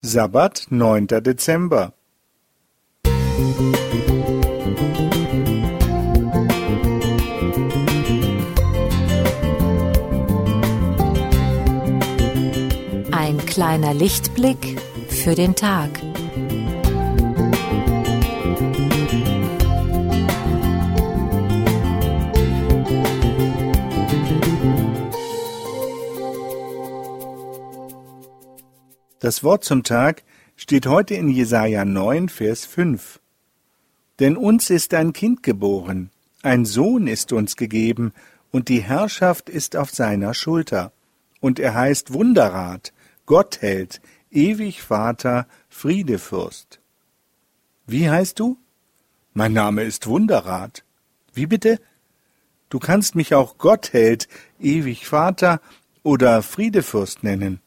Sabbat, 9. Dezember. Ein kleiner Lichtblick für den Tag. Das Wort zum Tag steht heute in Jesaja 9, Vers 5. Denn uns ist ein Kind geboren, ein Sohn ist uns gegeben, und die Herrschaft ist auf seiner Schulter. Und er heißt Wunderrat, Gottheld, ewig Vater, Friedefürst. Wie heißt du? Mein Name ist Wunderrat. Wie bitte? Du kannst mich auch Gottheld, ewig Vater oder Friedefürst nennen.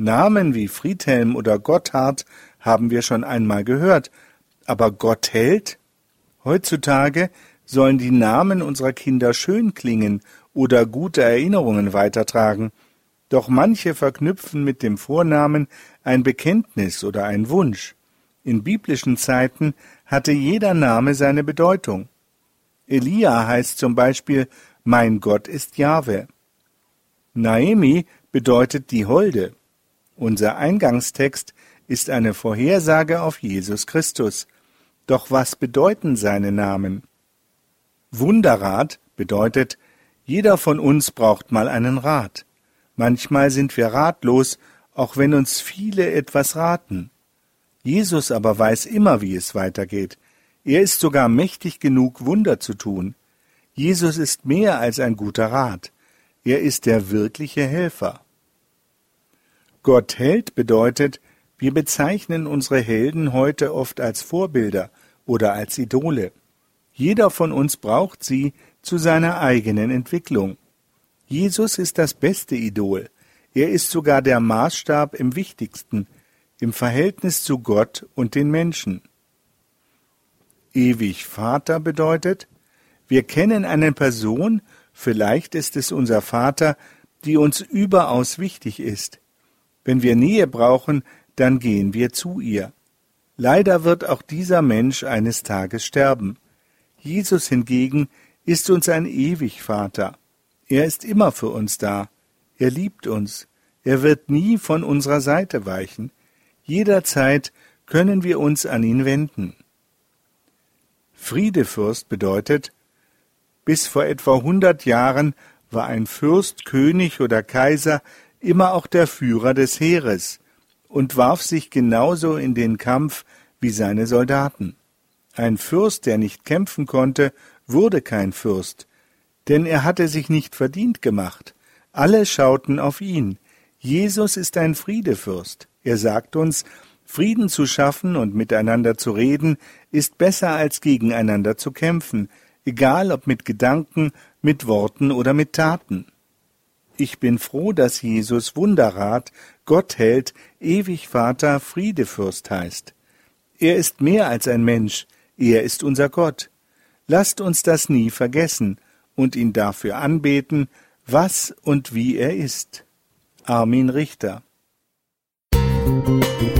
Namen wie Friedhelm oder Gotthard haben wir schon einmal gehört, aber Gottheld? Heutzutage sollen die Namen unserer Kinder schön klingen oder gute Erinnerungen weitertragen, doch manche verknüpfen mit dem Vornamen ein Bekenntnis oder ein Wunsch. In biblischen Zeiten hatte jeder Name seine Bedeutung. Elia heißt zum Beispiel Mein Gott ist Jahwe. Naemi bedeutet die Holde. Unser Eingangstext ist eine Vorhersage auf Jesus Christus. Doch was bedeuten seine Namen? Wunderrat bedeutet, jeder von uns braucht mal einen Rat. Manchmal sind wir ratlos, auch wenn uns viele etwas raten. Jesus aber weiß immer, wie es weitergeht. Er ist sogar mächtig genug, Wunder zu tun. Jesus ist mehr als ein guter Rat. Er ist der wirkliche Helfer. Gott hält bedeutet, wir bezeichnen unsere Helden heute oft als Vorbilder oder als Idole. Jeder von uns braucht sie zu seiner eigenen Entwicklung. Jesus ist das beste Idol. Er ist sogar der Maßstab im wichtigsten, im Verhältnis zu Gott und den Menschen. Ewig Vater bedeutet, wir kennen eine Person, vielleicht ist es unser Vater, die uns überaus wichtig ist. Wenn wir Nähe brauchen, dann gehen wir zu ihr. Leider wird auch dieser Mensch eines Tages sterben. Jesus hingegen ist uns ein ewig Vater. Er ist immer für uns da. Er liebt uns. Er wird nie von unserer Seite weichen. Jederzeit können wir uns an ihn wenden. Friedefürst bedeutet, bis vor etwa hundert Jahren war ein Fürst, König oder Kaiser immer auch der Führer des Heeres und warf sich genauso in den Kampf wie seine Soldaten. Ein Fürst, der nicht kämpfen konnte, wurde kein Fürst, denn er hatte sich nicht verdient gemacht. Alle schauten auf ihn. Jesus ist ein Friedefürst. Er sagt uns, Frieden zu schaffen und miteinander zu reden, ist besser als gegeneinander zu kämpfen, egal ob mit Gedanken, mit Worten oder mit Taten. Ich bin froh, dass Jesus Wunderrat, Gott hält, ewig Vater, Friedefürst heißt. Er ist mehr als ein Mensch, er ist unser Gott. Lasst uns das nie vergessen und ihn dafür anbeten, was und wie er ist. Armin Richter Musik